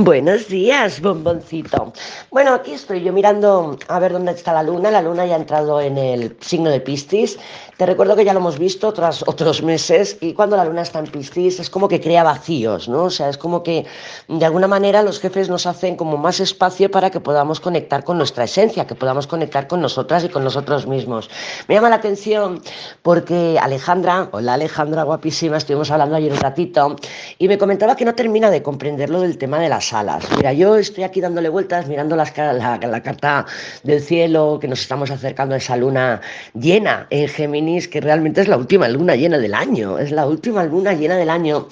Buenos días, bomboncito. Bueno, aquí estoy yo mirando a ver dónde está la luna. La luna ya ha entrado en el signo de Piscis. Te recuerdo que ya lo hemos visto tras otros meses y cuando la luna está en Piscis es como que crea vacíos, ¿no? O sea, es como que de alguna manera los jefes nos hacen como más espacio para que podamos conectar con nuestra esencia, que podamos conectar con nosotras y con nosotros mismos. Me llama la atención porque Alejandra, hola Alejandra, guapísima, estuvimos hablando ayer un ratito y me comentaba que no termina de comprenderlo del tema de las alas. Mira, yo estoy aquí dándole vueltas, mirando la, la, carta del cielo, que nos estamos acercando a esa luna llena en Géminis, que realmente es la última luna llena del año, es la última luna llena del año.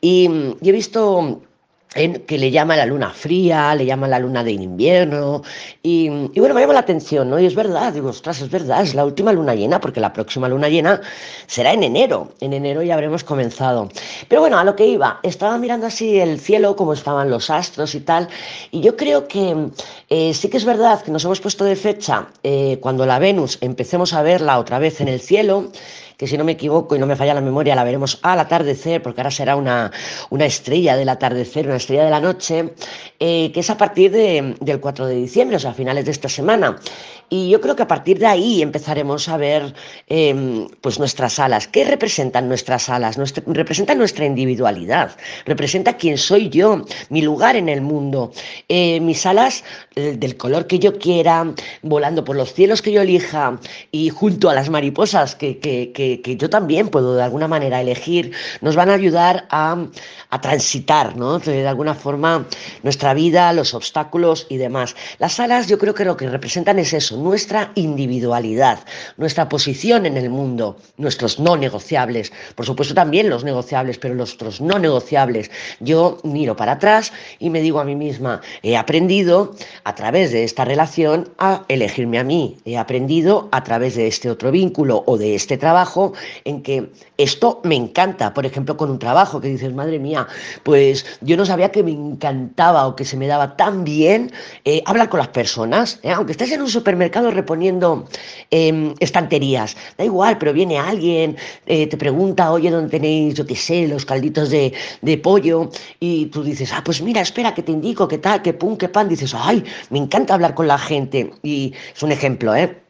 y he visto que le llama la luna fría, le llama la luna de invierno, y, bueno, me llama la atención, ¿no? Y es verdad, digo, ostras, es verdad, es la última luna llena, porque la próxima luna llena será en enero, en enero ya habremos comenzado. Pero bueno, a lo que iba, estaba mirando así el cielo, cómo estaban los astros y tal, y yo creo que eh, sí que es verdad que nos hemos puesto de fecha eh, cuando la Venus empecemos a verla otra vez en el cielo, que si no me equivoco y no me falla la memoria, la veremos al atardecer, porque ahora será una, una estrella del atardecer, una estrella de la noche, eh, que es a partir del 4 de diciembre, o sea, a finales de esta semana. Y yo creo que a partir de ahí empezaremos a ver em, pues nuestras alas. ¿Qué representan nuestras alas? representan nuestra individualidad, representa quién soy yo, mi lugar en el mundo. Eh, mis alas eh, del color que yo quiera, volando por los cielos que yo elija y junto a las mariposas que, que, yo también puedo de alguna manera elegir, nos van a ayudar a, a transitar, ¿no? De alguna forma nuestra vida, los obstáculos y demás. Las alas yo creo que lo que representan es eso, nuestra individualidad, nuestra posición en el mundo, nuestros no negociables, por supuesto también los negociables, pero nuestros no negociables. Yo miro para atrás y me digo a mí misma, he aprendido a través de esta relación a elegirme a mí, he aprendido a través de este otro vínculo o de este trabajo en que esto me encanta, por ejemplo, con un trabajo que dices, madre mía, pues yo no sabía que me encantaba o que se me daba tan bien eh, hablar con las personas, ¿eh? aunque estés en un supermercado, reponiendo em, estanterías. Da igual, pero viene alguien, eh, te pregunta, oye, ¿dónde tenéis, yo qué sé, los calditos de, de, pollo? Y tú dices, ah, pues mira, espera, que te indico, qué tal, qué pum, qué pan. Dices, ay, me encanta hablar con la gente. Y es un ejemplo, ¿eh?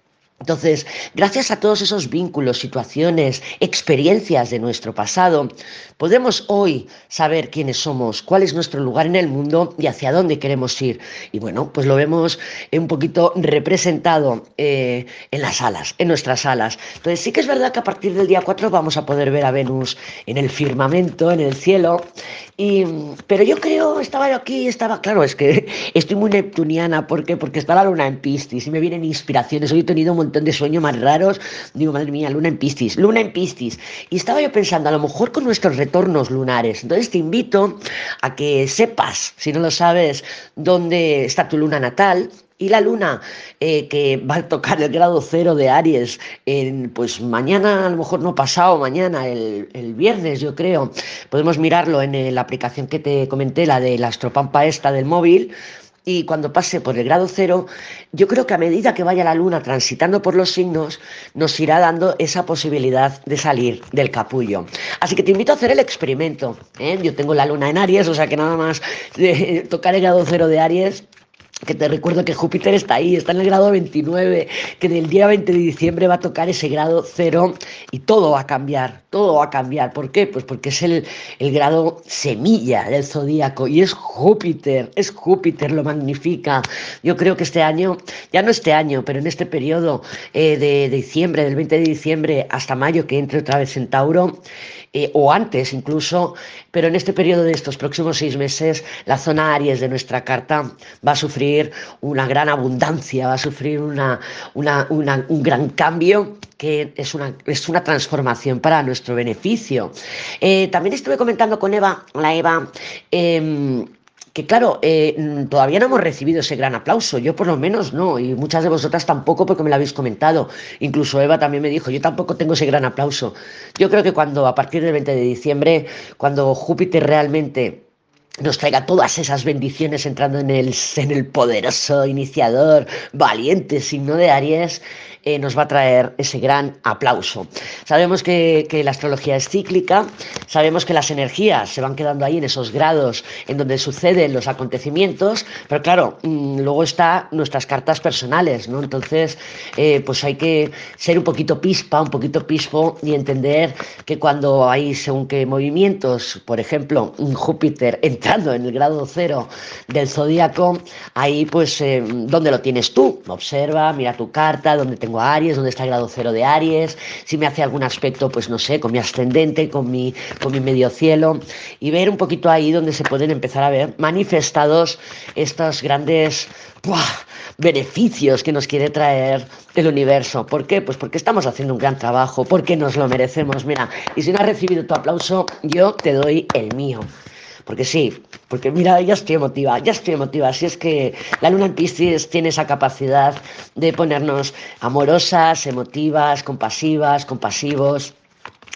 Entonces, gracias a todos esos vínculos, situaciones, experiencias de nuestro pasado, podemos hoy saber quiénes somos, cuál es nuestro lugar en el mundo y hacia dónde queremos ir. Y bueno, pues lo vemos un poquito representado eh, en las alas, en nuestras alas. Entonces, sí que es verdad que a partir del día 4 vamos a poder ver a Venus en el firmamento, en el cielo. Y, pero yo creo, estaba yo aquí, estaba, claro, es que estoy muy neptuniana, ¿por qué? Porque está la luna en Piscis y me vienen inspiraciones. Hoy he tenido un montón de sueños más raros. Digo, madre mía, luna en Piscis, luna en Piscis. Y estaba yo pensando, a lo mejor con nuestros retornos lunares. Entonces te invito a que sepas, si no lo sabes, dónde está tu luna natal, y la luna eh, que va a tocar el grado cero de Aries, en, pues mañana, a lo mejor no pasado, mañana, el, el viernes yo creo, podemos mirarlo en la aplicación que te comenté, la de la astropampa esta del móvil, y cuando pase por el grado cero, yo creo que a medida que vaya la luna transitando por los signos, nos irá dando esa posibilidad de salir del capullo. Así que te invito a hacer el experimento. ¿eh? Yo tengo la luna en Aries, o sea que nada más de tocar el grado cero de Aries que te recuerdo que Júpiter está ahí, está en el grado 29, que del día 20 de diciembre va a tocar ese grado cero y todo va a cambiar, todo va a cambiar. ¿Por qué? Pues porque es el, el grado semilla del zodíaco y es Júpiter, es Júpiter, lo magnifica. Yo creo que este año, ya no este año, pero en este periodo eh, de, de diciembre, del 20 de diciembre hasta mayo, que entre otra vez en Tauro, eh, o antes incluso, pero en este periodo de estos próximos seis meses, la zona Aries de nuestra carta va a sufrir una gran abundancia, va a sufrir una, un gran cambio que es una, es una transformación para nuestro beneficio. Eh, también estuve comentando con Eva, la Eva, em, que claro, eh, mm, todavía no hemos recibido ese gran aplauso, yo por lo menos no, y muchas de vosotras tampoco porque me lo habéis comentado, incluso Eva también me dijo, yo tampoco tengo ese gran aplauso. Yo creo que cuando a partir del 20 de diciembre, cuando Júpiter realmente nos traiga todas esas bendiciones entrando en el, en el poderoso iniciador, valiente signo de Aries, eh, nos va a traer ese gran aplauso. Sabemos que, que, la astrología es cíclica, sabemos que las energías se van quedando ahí en esos grados en donde suceden los acontecimientos, pero claro, mmm, luego está nuestras cartas personales, ¿no? Entonces, eh, pues hay que ser un poquito pispa, un poquito pispo y entender que cuando hay según qué movimientos, por ejemplo, Júpiter entrando en el grado cero del zodíaco, ahí pues, eh, ¿dónde lo tienes tú? Observa, mira tu carta, dónde tengo a Aries, dónde está el grado cero de Aries, si me hace algún aspecto, pues no sé, con mi ascendente, con mi, con mi medio cielo, y ver un poquito ahí donde se pueden empezar a ver manifestados estos grandes beneficios que nos quiere traer el universo. ¿Por qué? Pues porque estamos haciendo un gran trabajo, porque nos lo merecemos. Mira, y si no has recibido tu aplauso, yo te doy el mío. Porque sí, porque mira, ya estoy emotiva, ya estoy emotiva. Así es que la luna en Piscis tiene esa capacidad de ponernos amorosas, emotivas, compasivas, compasivos.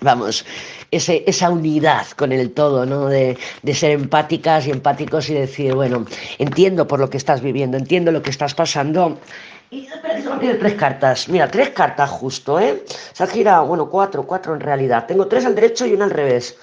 Vamos, ese, esa unidad con el todo, ¿no? De, de, ser empáticas y empáticos y decir, bueno, entiendo por lo que estás viviendo, entiendo lo que estás pasando. Y solo tiene tres cartas. Mira, tres cartas justo, ¿eh? Se ha girado, bueno, cuatro, cuatro en realidad. Tengo tres al derecho y una al revés.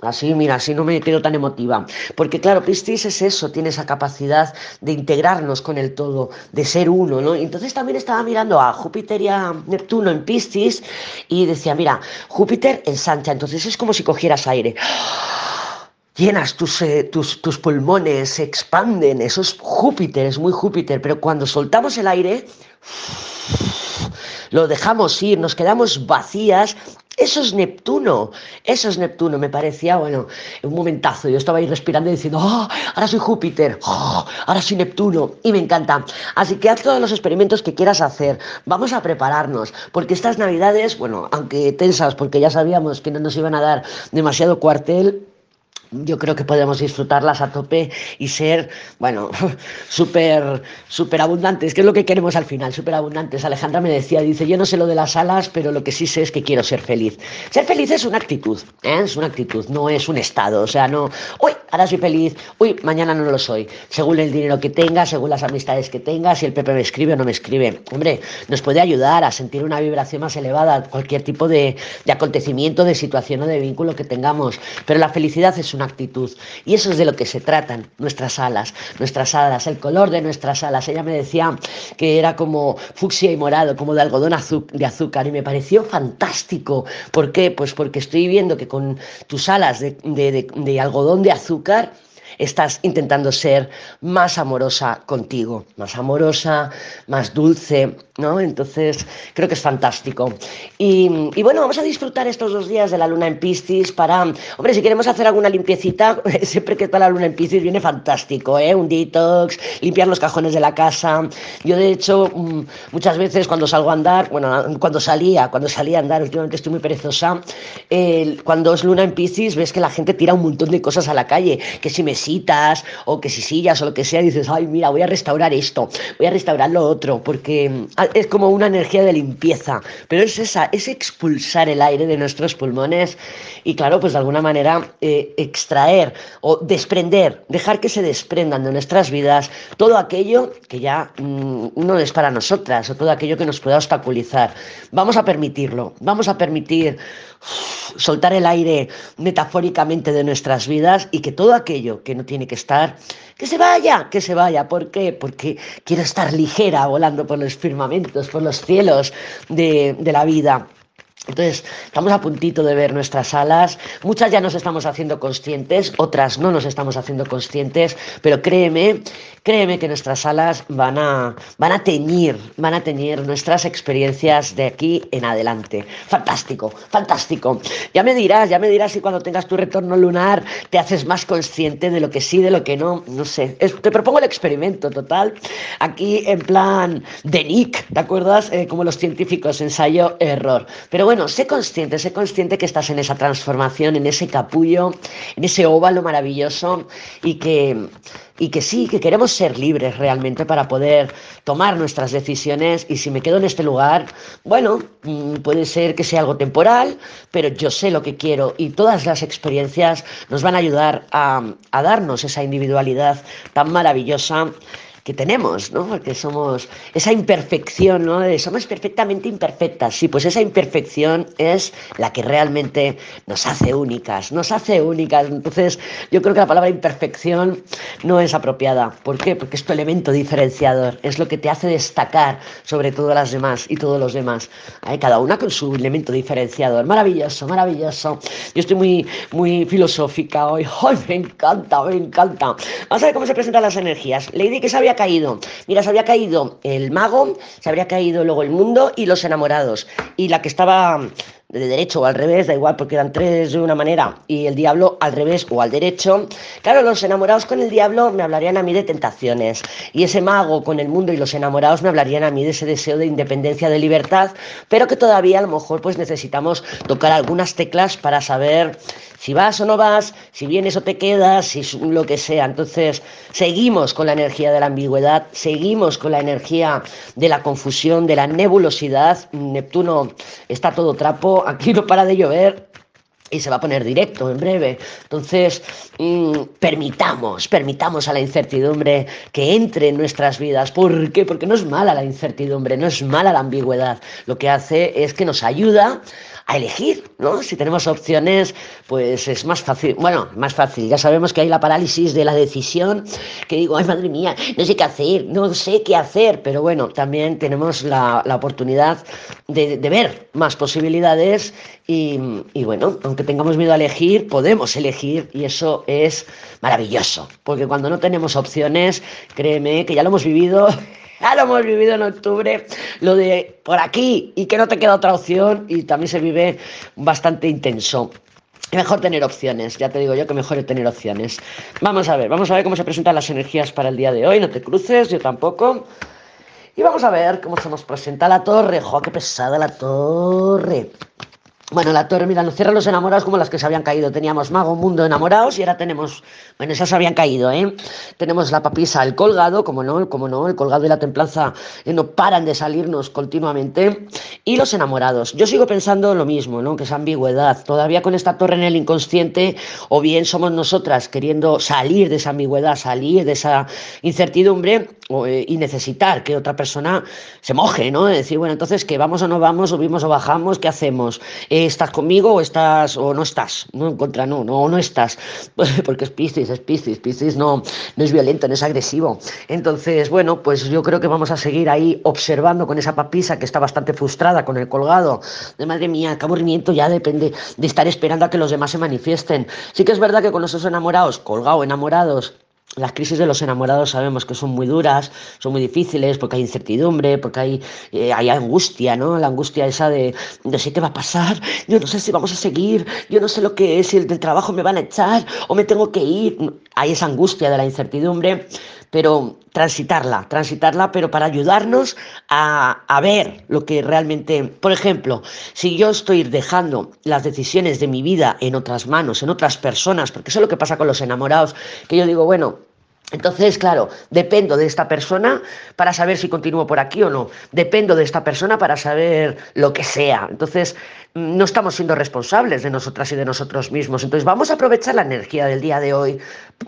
Así, mira, así no me quedo tan emotiva. Porque claro, Piscis es eso, tiene esa capacidad de integrarnos con el todo, de ser uno, ¿no? Entonces también estaba mirando a Júpiter y a Neptuno en Piscis y decía, mira, Júpiter ensancha, entonces es como si cogieras aire. Llenas tus, eh, tus, tus pulmones, se expanden, eso es Júpiter, es muy Júpiter, pero cuando soltamos el aire, lo dejamos ir, nos quedamos vacías eso es Neptuno, eso es Neptuno. Me parecía, bueno, un momentazo. Yo estaba ahí respirando y diciendo, oh, ahora soy Júpiter, oh, ahora soy Neptuno. Y me encanta. Así que haz todos los experimentos que quieras hacer. Vamos a prepararnos, porque estas navidades, bueno, aunque tensas, porque ya sabíamos que no nos iban a dar demasiado cuartel, yo creo que podemos disfrutarlas a tope y ser, bueno, súper, súper abundantes, que es lo que queremos al final, súper abundantes. Alejandra me decía, dice, yo no sé lo de las alas, pero lo que sí sé es que quiero ser feliz. Ser feliz es una actitud, ¿eh? es una actitud, no es un estado. O sea, no, uy, ahora soy feliz, uy, mañana no lo soy. Según el dinero que tenga, según las amistades que tenga, si el Pepe me escribe o no me escribe. Hombre, nos puede ayudar a sentir una vibración más elevada, cualquier tipo de, de acontecimiento, de situación o de vínculo que tengamos. Pero la felicidad es una actitud. Y eso es de lo que se tratan nuestras alas, nuestras alas, el color de nuestras alas. Ella me decía que era como fucsia y morado, como de algodón de azúcar, y me pareció fantástico. ¿Por qué? Pues porque estoy viendo que con tus alas de, de, de, de algodón de azúcar, estás intentando ser más amorosa contigo, más amorosa, más dulce, ¿no? Entonces, creo que es fantástico. Y, bueno, vamos a disfrutar estos dos días de la luna en Piscis para, hombre, si queremos hacer alguna limpiecita, siempre que está la luna en Piscis viene fantástico, ¿eh? Un detox, limpiar los cajones de la casa. Yo, de hecho, mm, muchas veces cuando salgo a andar, bueno, cuando salía, cuando salía a andar, últimamente estoy muy perezosa, cuando es luna en Piscis ves que la gente tira un montón de cosas a la calle, que si o que si sillas o lo que sea, dices, ay, mira, voy a restaurar esto, voy a restaurar lo otro, porque mm, es como una energía de limpieza, pero es esa, es expulsar el aire de nuestros pulmones y claro, pues de alguna manera eh, extraer o desprender, dejar que se desprendan de nuestras vidas todo aquello que ya mmm, no es para nosotras o todo aquello que nos pueda obstaculizar. Vamos a permitirlo, vamos a permitir soltar el aire metafóricamente de nuestras vidas y que todo aquello que no tiene que estar, que se vaya, que se vaya. ¿Por qué? Porque quiero estar ligera volando por los firmamentos, por los cielos de, de la vida. Entonces, estamos a puntito de ver nuestras alas. Muchas ya nos estamos haciendo conscientes, otras no nos estamos haciendo conscientes, pero créeme, créeme que nuestras alas van a, van a teñir, van a teñir nuestras experiencias de aquí en adelante. Fantástico, fantástico. Ya me dirás, ya me dirás si cuando tengas tu retorno lunar te haces más consciente de lo que sí, de lo que no, no sé. Te propongo el experimento total. Aquí en plan de Nick, ¿te acuerdas? Eh, como los científicos, ensayo, error. Pero bueno, sé consciente, sé consciente que estás en esa transformación, en ese capullo, en ese óvalo maravilloso y que, y que sí, que queremos ser libres realmente para poder tomar nuestras decisiones. Y si me quedo en este lugar, bueno, mm, puede ser que sea algo temporal, pero yo sé lo que quiero y todas las experiencias nos van a ayudar a, a darnos esa individualidad tan maravillosa que tenemos, ¿no? Porque somos esa imperfección, ¿no? somos perfectamente imperfectas. Sí, pues esa imperfección es la que realmente nos hace únicas, nos hace únicas. Entonces, yo creo que la palabra imperfección no es apropiada. ¿Por qué? Porque es tu elemento diferenciador, es lo que te hace destacar sobre todas las demás y todos los demás. Hay cada una con su elemento diferenciador. Maravilloso, maravilloso. Yo estoy muy, muy filosófica hoy. ¡Ay, me encanta, me encanta! Vamos a ver cómo se presentan las energías. Lady, que se había caído? Mira, se había caído el mago, se habría caído luego el mundo y los enamorados. Y la que estaba de derecho o al revés, da igual porque eran tres de una manera y el diablo al revés o al derecho. Claro, los enamorados con el diablo me hablarían a mí de tentaciones y ese mago con el mundo y los enamorados me hablarían a mí de ese deseo de independencia, de libertad, pero que todavía a lo mejor pues necesitamos tocar algunas teclas para saber si vas o no vas, si vienes o te quedas, si lo que sea. Entonces, seguimos con la energía de la ambigüedad, seguimos con la energía de la confusión, de la nebulosidad. Neptuno está todo trapo, aquí no para de llover, y se va a poner directo en breve. Entonces, mm, permitamos, permitamos a la incertidumbre que entre en nuestras vidas. ¿Por qué? Porque no es mala la incertidumbre, no es mala la ambigüedad. Lo que hace es que nos ayuda a elegir, ¿no? Si tenemos opciones, pues es más fácil. Bueno, más fácil. Ya sabemos que hay la parálisis de la decisión, que digo, ay, madre mía, no sé qué hacer, no sé qué hacer. Pero bueno, también tenemos la, oportunidad de, ver más posibilidades y, y bueno, aunque tengamos miedo a elegir, podemos elegir y eso es maravilloso. Porque cuando no tenemos opciones, créeme que ya lo hemos vivido ya lo hemos vivido en octubre, lo de por aquí y que no te queda otra opción y también se vive bastante intenso. Mejor tener opciones, ya te digo yo que mejor es tener opciones. Vamos a ver, vamos a ver cómo se presentan las energías para el día de hoy, no te cruces, yo tampoco. Y vamos a ver cómo se nos presenta la torre. ¡Jo, qué pesada la torre! Bueno, la torre, mira, nos cierran los enamorados como las que se habían caído. Teníamos Mago, Mundo, Enamorados y ahora tenemos, bueno, esas habían caído, ¿eh? Tenemos la papisa, el colgado, como no, no, el colgado y la templanza eh, no paran de salirnos continuamente. Y los enamorados. Yo sigo pensando lo mismo, ¿no? Que es ambigüedad. Todavía con esta torre en el inconsciente, o bien somos nosotras queriendo salir de esa ambigüedad, salir de esa incertidumbre eh, y necesitar que otra persona se moje, ¿no? Decir, bueno, entonces, ¿qué? ¿Vamos o no vamos? ¿Subimos o bajamos? ¿Qué hacemos? Estás conmigo o estás o no estás, no en contra, no, no, no estás, porque es Piscis, es Piscis, Piscis no, no es violento, no es agresivo. Entonces, bueno, pues yo creo que vamos a seguir ahí observando con esa papisa que está bastante frustrada con el colgado, de madre mía, qué aburrimiento ya depende de estar esperando a que los demás se manifiesten. Sí que es verdad que con los enamorados, colgado, enamorados, las crisis de los enamorados sabemos que son muy duras, son muy difíciles porque hay incertidumbre, porque hay, eh, hay angustia, ¿no? La angustia esa de no sé qué va a pasar, yo no sé si vamos a seguir, yo no sé lo que es, si el del trabajo me van a echar o me tengo que ir. Hay esa angustia de la incertidumbre, pero transitarla, transitarla, pero para ayudarnos a, a ver lo que realmente, por ejemplo, si yo estoy dejando las decisiones de mi vida en otras manos, en otras personas, porque eso es lo que pasa con los enamorados, que yo digo, bueno, entonces, claro, dependo de esta persona para saber si continúo por aquí o no. Dependo de esta persona para saber lo que sea. Entonces, no estamos siendo responsables de nosotras y de nosotros mismos. Entonces, vamos a aprovechar la energía del día de hoy,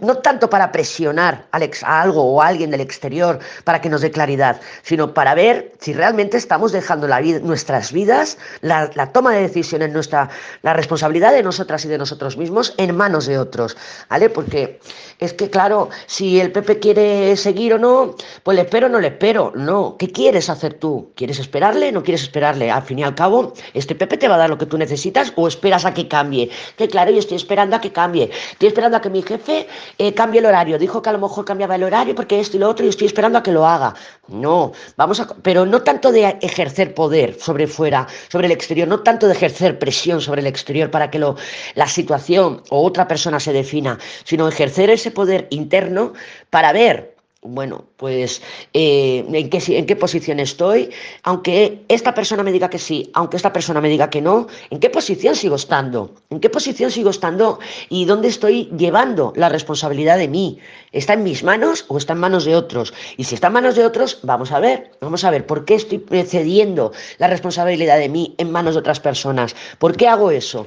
no tanto para presionar a algo o a alguien del exterior para que nos dé claridad, sino para ver si realmente estamos dejando nuestras vidas, la, toma de decisiones, nuestra, la responsabilidad de nosotras y de nosotros mismos en manos de otros. ¿Vale? Porque es que, claro, si el Pepe quiere seguir o no, pues le espero o no le espero. No, ¿qué quieres hacer tú? ¿Quieres esperarle? ¿No quieres esperarle? Al fin y al cabo, este Pepe te va a lo que tú necesitas o esperas a que cambie. Que claro, yo estoy esperando a que cambie. Estoy esperando a que mi jefe eh, cambie el horario. Dijo que a lo mejor cambiaba el horario porque esto y lo otro y estoy esperando a que lo haga. No, vamos a... Pero no tanto de ejercer poder sobre fuera, sobre el exterior, no tanto de ejercer presión sobre el exterior para que lo, la situación o otra persona se defina, sino ejercer ese poder interno para ver bueno, pues eh, ¿en, qué, en qué posición estoy, aunque esta persona me diga que sí, aunque esta persona me diga que no, ¿en qué posición sigo estando? ¿En qué posición sigo estando y dónde estoy llevando la responsabilidad de mí? ¿Está en mis manos o está en manos de otros? Y si está en manos de otros, vamos a ver, vamos a ver, ¿por qué estoy cediendo la responsabilidad de mí en manos de otras personas? ¿Por qué hago eso?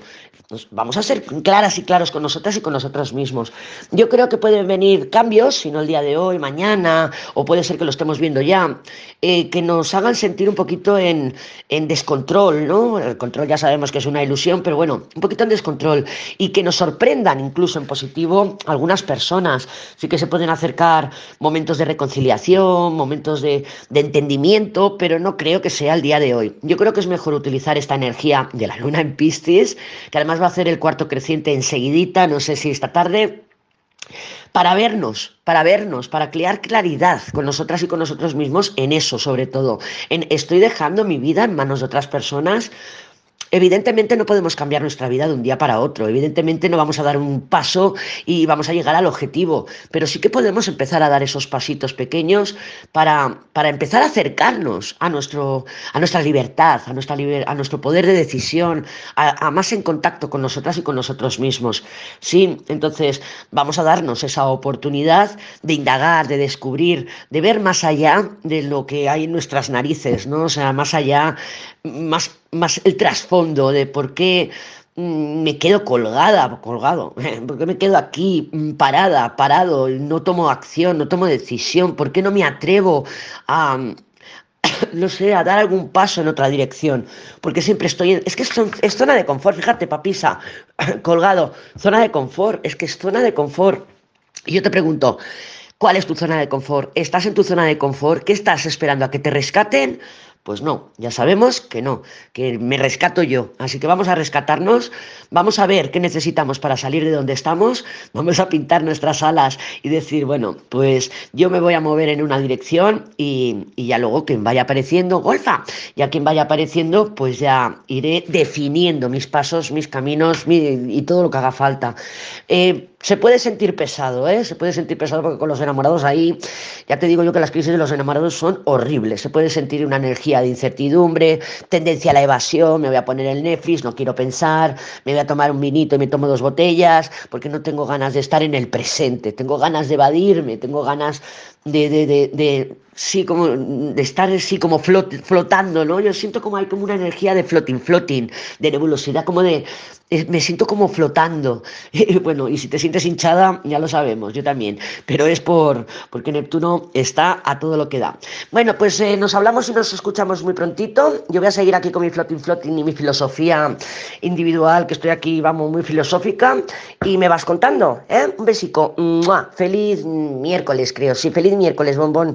Pues vamos a ser claras y claros con nosotras y con nosotros mismos. Yo creo que pueden venir cambios, si no el día de hoy, mañana, o puede ser que lo estemos viendo ya, eh, que nos hagan sentir un poquito en, en, descontrol, ¿no? El control ya sabemos que es una ilusión, pero bueno, un poquito en descontrol y que nos sorprendan incluso en positivo algunas personas. Sí que se pueden acercar momentos de reconciliación, momentos de, de entendimiento, pero no creo que sea el día de hoy. Yo creo que es mejor utilizar esta energía de la luna en Piscis, que además hacer el cuarto creciente enseguidita, no sé si esta tarde, para vernos, para vernos, para crear claridad con nosotras y con nosotros mismos en eso, sobre todo, en estoy dejando mi vida en manos de otras personas Evidentemente no podemos cambiar nuestra vida de un día para otro, evidentemente no vamos a dar un paso y vamos a llegar al objetivo, pero sí que podemos empezar a dar esos pasitos pequeños para, para empezar a acercarnos a, nuestro, a nuestra libertad, a, nuestra a nuestro poder de decisión, a, a, más en contacto con nosotras y con nosotros mismos. Sí, entonces vamos a darnos esa oportunidad de indagar, de descubrir, de ver más allá de lo que hay en nuestras narices, ¿no? O sea, más allá, más más el trasfondo de por qué mm, me quedo colgada, colgado, por qué me quedo aquí mm, parada, parado, no tomo acción, no tomo decisión, por qué no me atrevo a, no sé, a dar algún paso en otra dirección, porque siempre estoy en... Es que es, zona de confort, fíjate, papisa, colgado, zona de confort, es que es zona de confort. Y yo te pregunto, ¿cuál es tu zona de confort? ¿Estás en tu zona de confort? ¿Qué estás esperando? ¿A que te rescaten? Pues no, ya sabemos que no, que me rescato yo. Así que vamos a rescatarnos, vamos a ver qué necesitamos para salir de donde estamos, vamos a pintar nuestras alas y decir, bueno, pues yo me voy a mover en una dirección y, y ya luego quien vaya apareciendo, golfa, ya quien vaya apareciendo, pues ya iré definiendo mis pasos, mis caminos y todo lo que haga falta. Eh, se puede sentir pesado, ¿eh? Se puede sentir pesado porque con los enamorados ahí, ya te digo yo que las crisis de los enamorados son horribles. Se puede sentir una energía de incertidumbre, tendencia a la evasión, me voy a poner el Netflix, no quiero pensar, me voy a tomar un vinito y me tomo dos botellas, porque no tengo ganas de estar en el presente, tengo ganas de evadirme, tengo ganas de, de, de, de sí, como de estar así como flotando, ¿no? Yo siento como hay como una energía de floating, floating, de nebulosidad, como de, eh, me siento como flotando. bueno, y si te sientes hinchada, ya lo sabemos, yo también, pero es por, porque Neptuno está a todo lo que da. Bueno, pues eh, nos hablamos y nos escuchamos muy prontito. Yo voy a seguir aquí con mi floating, floating y mi filosofía individual, que estoy aquí, vamos, muy filosófica, y me vas contando, ¿eh? Un besico. Feliz miércoles, creo, sí, feliz miércoles, bombón.